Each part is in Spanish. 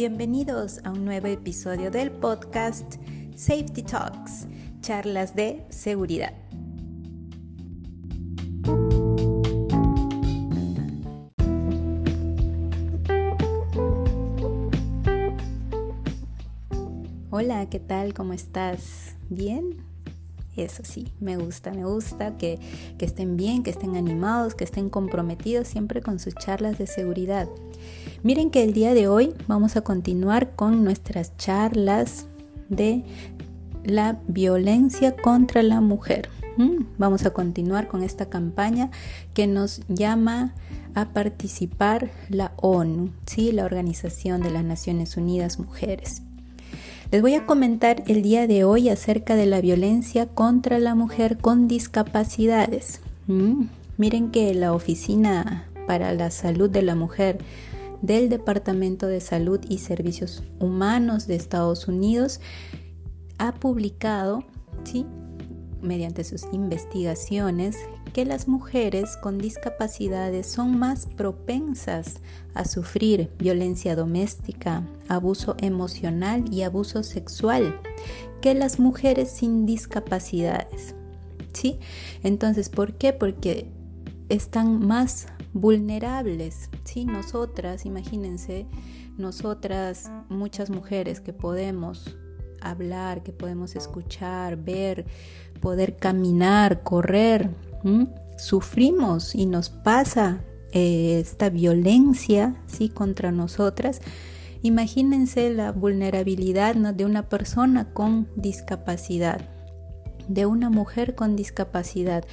Bienvenidos a un nuevo episodio del podcast Safety Talks, charlas de seguridad. Hola, ¿qué tal? ¿Cómo estás? ¿Bien? Eso sí, me gusta, me gusta que, que, estén bien, que estén animados, que estén comprometidos siempre con sus charlas de seguridad. Miren que el día de hoy vamos a continuar con nuestras charlas de la violencia contra la mujer. ¿Mm? Vamos a continuar con esta campaña que nos llama a participar la ONU, ¿sí? la Organización de las Naciones Unidas Mujeres. Les voy a comentar el día de hoy acerca de la violencia contra la mujer con discapacidades. ¿Mm? Miren que la Oficina para la Salud de la Mujer del Departamento de Salud y Servicios Humanos de Estados Unidos ha publicado, ¿sí? mediante sus investigaciones, que las mujeres con discapacidades son más propensas a sufrir violencia doméstica, abuso emocional y abuso sexual que las mujeres sin discapacidades. ¿Sí? Entonces, ¿por qué? Porque están más vulnerables. ¿sí? Nosotras, imagínense, nosotras, muchas mujeres que podemos hablar, que podemos escuchar, ver, poder caminar, correr, sufrimos y nos pasa eh, esta violencia ¿sí? contra nosotras. Imagínense la vulnerabilidad de una persona con discapacidad de una mujer con discapacidad.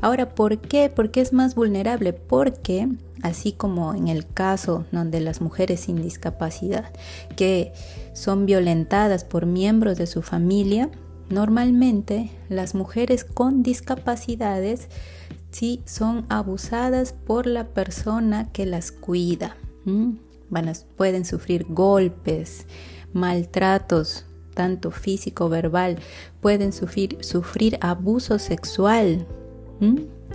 Ahora, ¿por qué? Porque es más vulnerable? Porque, así como en el caso donde las mujeres sin discapacidad que son violentadas por miembros de su familia, normalmente las mujeres con discapacidades sí son abusadas por la persona que las cuida. Van pueden sufrir golpes, maltratos, tanto físico, verbal, pueden sufrir, abuso sexual.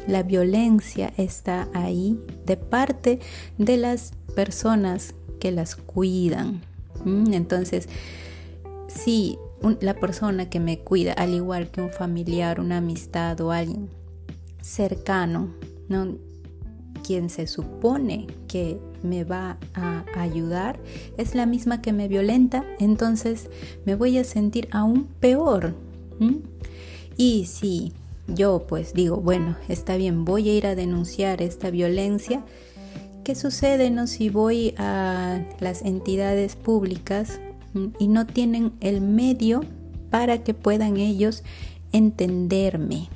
La violencia está ahí de parte de las personas que las cuidan. Entonces, si la persona que me cuida, al igual que un familiar, una amistad o alguien cercano, ¿no? quien se supone que me va a ayudar es la misma que me violenta, entonces me voy a sentir aún peor. Y si yo pues digo, bueno, está bien, voy a ir a denunciar esta violencia, ¿qué sucede no si voy a las entidades públicas y no tienen el medio para que puedan ellos entenderme?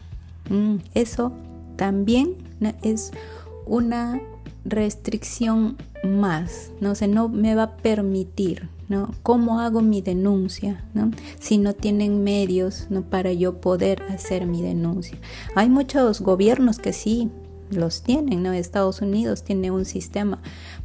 Eso también es una restricción más, no sé, no me va a permitir, ¿no? ¿Cómo hago mi denuncia, ¿no? Si no tienen medios, ¿no? Para yo poder hacer mi denuncia. Hay muchos gobiernos que sí los tienen, ¿no? Estados Unidos tiene un sistema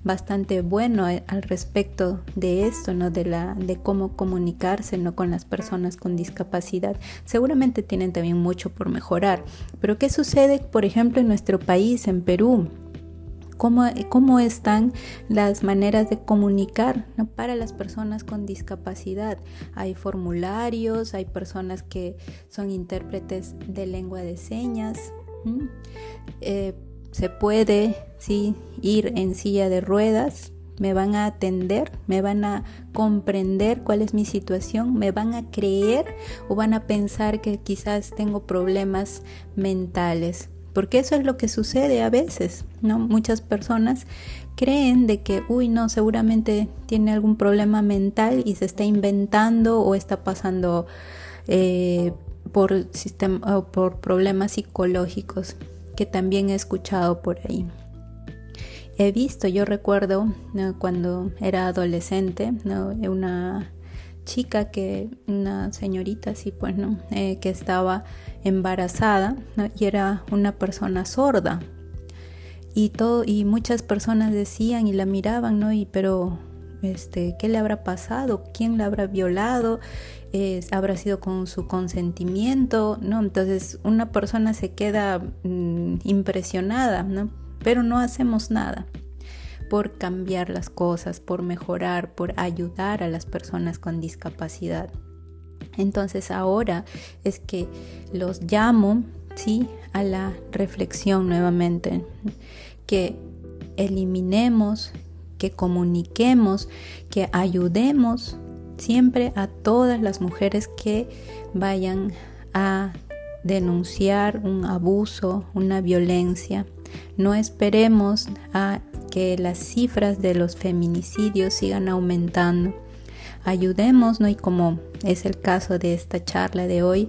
bastante bueno al respecto de esto, ¿no? De la de cómo comunicarse, ¿no? con las personas con discapacidad. Seguramente tienen también mucho por mejorar. Pero ¿qué sucede, por ejemplo, en nuestro país, en Perú? Cómo, están las maneras de comunicar para las personas con discapacidad. Hay formularios, hay personas que son intérpretes de lengua de señas. Eh, se puede ¿sí? ir en silla de ruedas, me van a atender, me van a comprender cuál es mi situación, me van a creer o van a pensar que quizás tengo problemas mentales porque eso es lo que sucede a veces, ¿no? Muchas personas creen de que, uy, no, seguramente tiene algún problema mental y se está inventando o está pasando eh, por, sistema, por problemas psicológicos, que también he escuchado por ahí. He visto, yo recuerdo cuando era adolescente, ¿no? una chica que, una señorita así, pues, ¿no? Eh, que estaba embarazada y era una persona sorda. Y, todo, y muchas personas decían y la miraban, ¿no? Y pero, este, ¿qué le habrá pasado? ¿Quién la habrá violado? ¿Habrá sido con su consentimiento? ¿No? Entonces una persona se queda mm, impresionada, ¿no? Pero no hacemos nada. Por cambiar las cosas, por mejorar, por ayudar a las personas con discapacidad. Entonces ahora es que los llamo, ¿sí? A la reflexión nuevamente, que eliminemos, que comuniquemos, que ayudemos siempre a todas las mujeres que vayan a denunciar un abuso, una violencia. No esperemos a que las cifras de los feminicidios sigan aumentando. Ayudemos, ¿no? Y como es el caso de esta charla de hoy,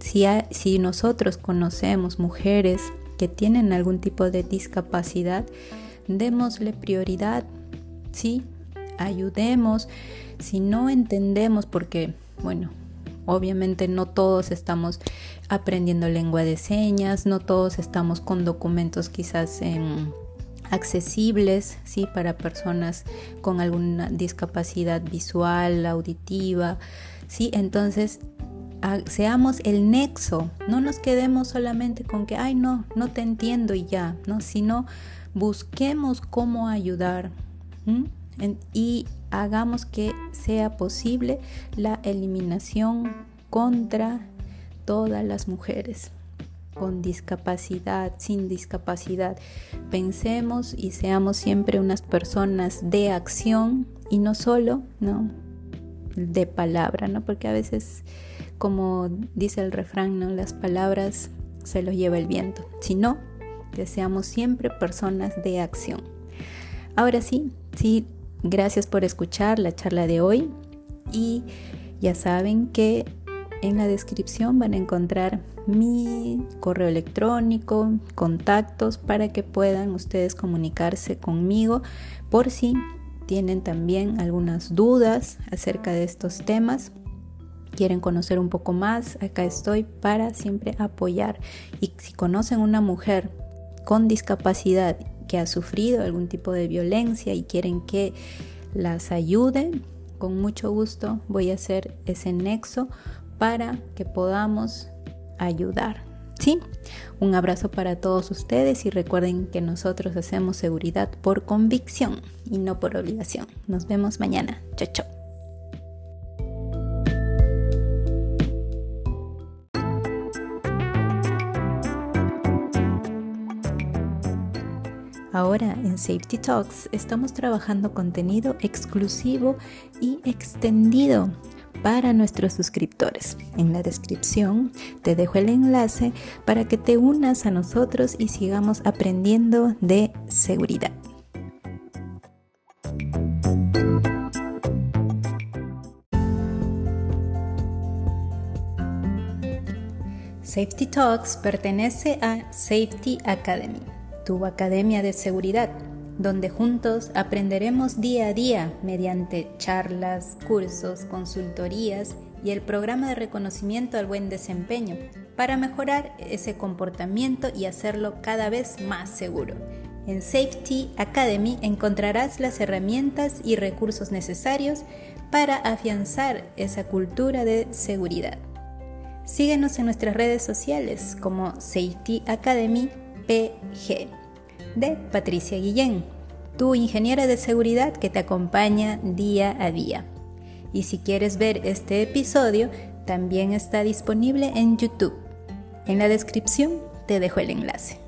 si, si nosotros conocemos mujeres que tienen algún tipo de discapacidad, démosle prioridad, ¿sí? Ayudemos. Si no entendemos, porque, bueno, obviamente no todos estamos aprendiendo lengua de señas, no todos estamos con documentos quizás accesibles, ¿sí? Para personas con alguna discapacidad visual, auditiva, ¿sí? Entonces, seamos el nexo, no nos quedemos solamente con que, ay, no, no te entiendo y ya, ¿no? Sino busquemos cómo ayudar y hagamos que sea posible la eliminación contra todas las mujeres con discapacidad, sin discapacidad. Pensemos y seamos siempre unas personas de acción y no solo, ¿no? de palabra, ¿no? Porque a veces, como dice el refrán, ¿no? Las palabras se los lleva el viento, sino que seamos siempre personas de acción. Ahora sí, sí, gracias por escuchar la charla de hoy y ya saben que en la descripción van a encontrar mi correo electrónico, contactos para que puedan ustedes comunicarse conmigo por si tienen también algunas dudas acerca de estos temas quieren conocer un poco más, acá estoy para siempre apoyar. Y si conocen una mujer con discapacidad que ha sufrido algún tipo de violencia y quieren que las ayude, con mucho gusto voy a hacer ese nexo para que podamos ayudar. ¿Sí? Un abrazo para todos ustedes y recuerden que nosotros hacemos seguridad por convicción y no por obligación. Nos vemos mañana. Chao, chao. Ahora en Safety Talks estamos trabajando contenido exclusivo y extendido para nuestros suscriptores. En la descripción te dejo el enlace para que te unas a nosotros y sigamos aprendiendo de seguridad. Safety Talks pertenece a Safety Academy tu Academia de Seguridad, donde juntos aprenderemos día a día mediante charlas, cursos, consultorías y el programa de reconocimiento al buen desempeño para mejorar ese comportamiento y hacerlo cada vez más seguro. En Safety Academy encontrarás las herramientas y recursos necesarios para afianzar esa cultura de seguridad. Síguenos en nuestras redes sociales como Safety Academy PG de Patricia Guillén, tu ingeniera de seguridad que te acompaña día a día. Y si quieres ver este episodio, también está disponible en YouTube. En la descripción te dejo el enlace.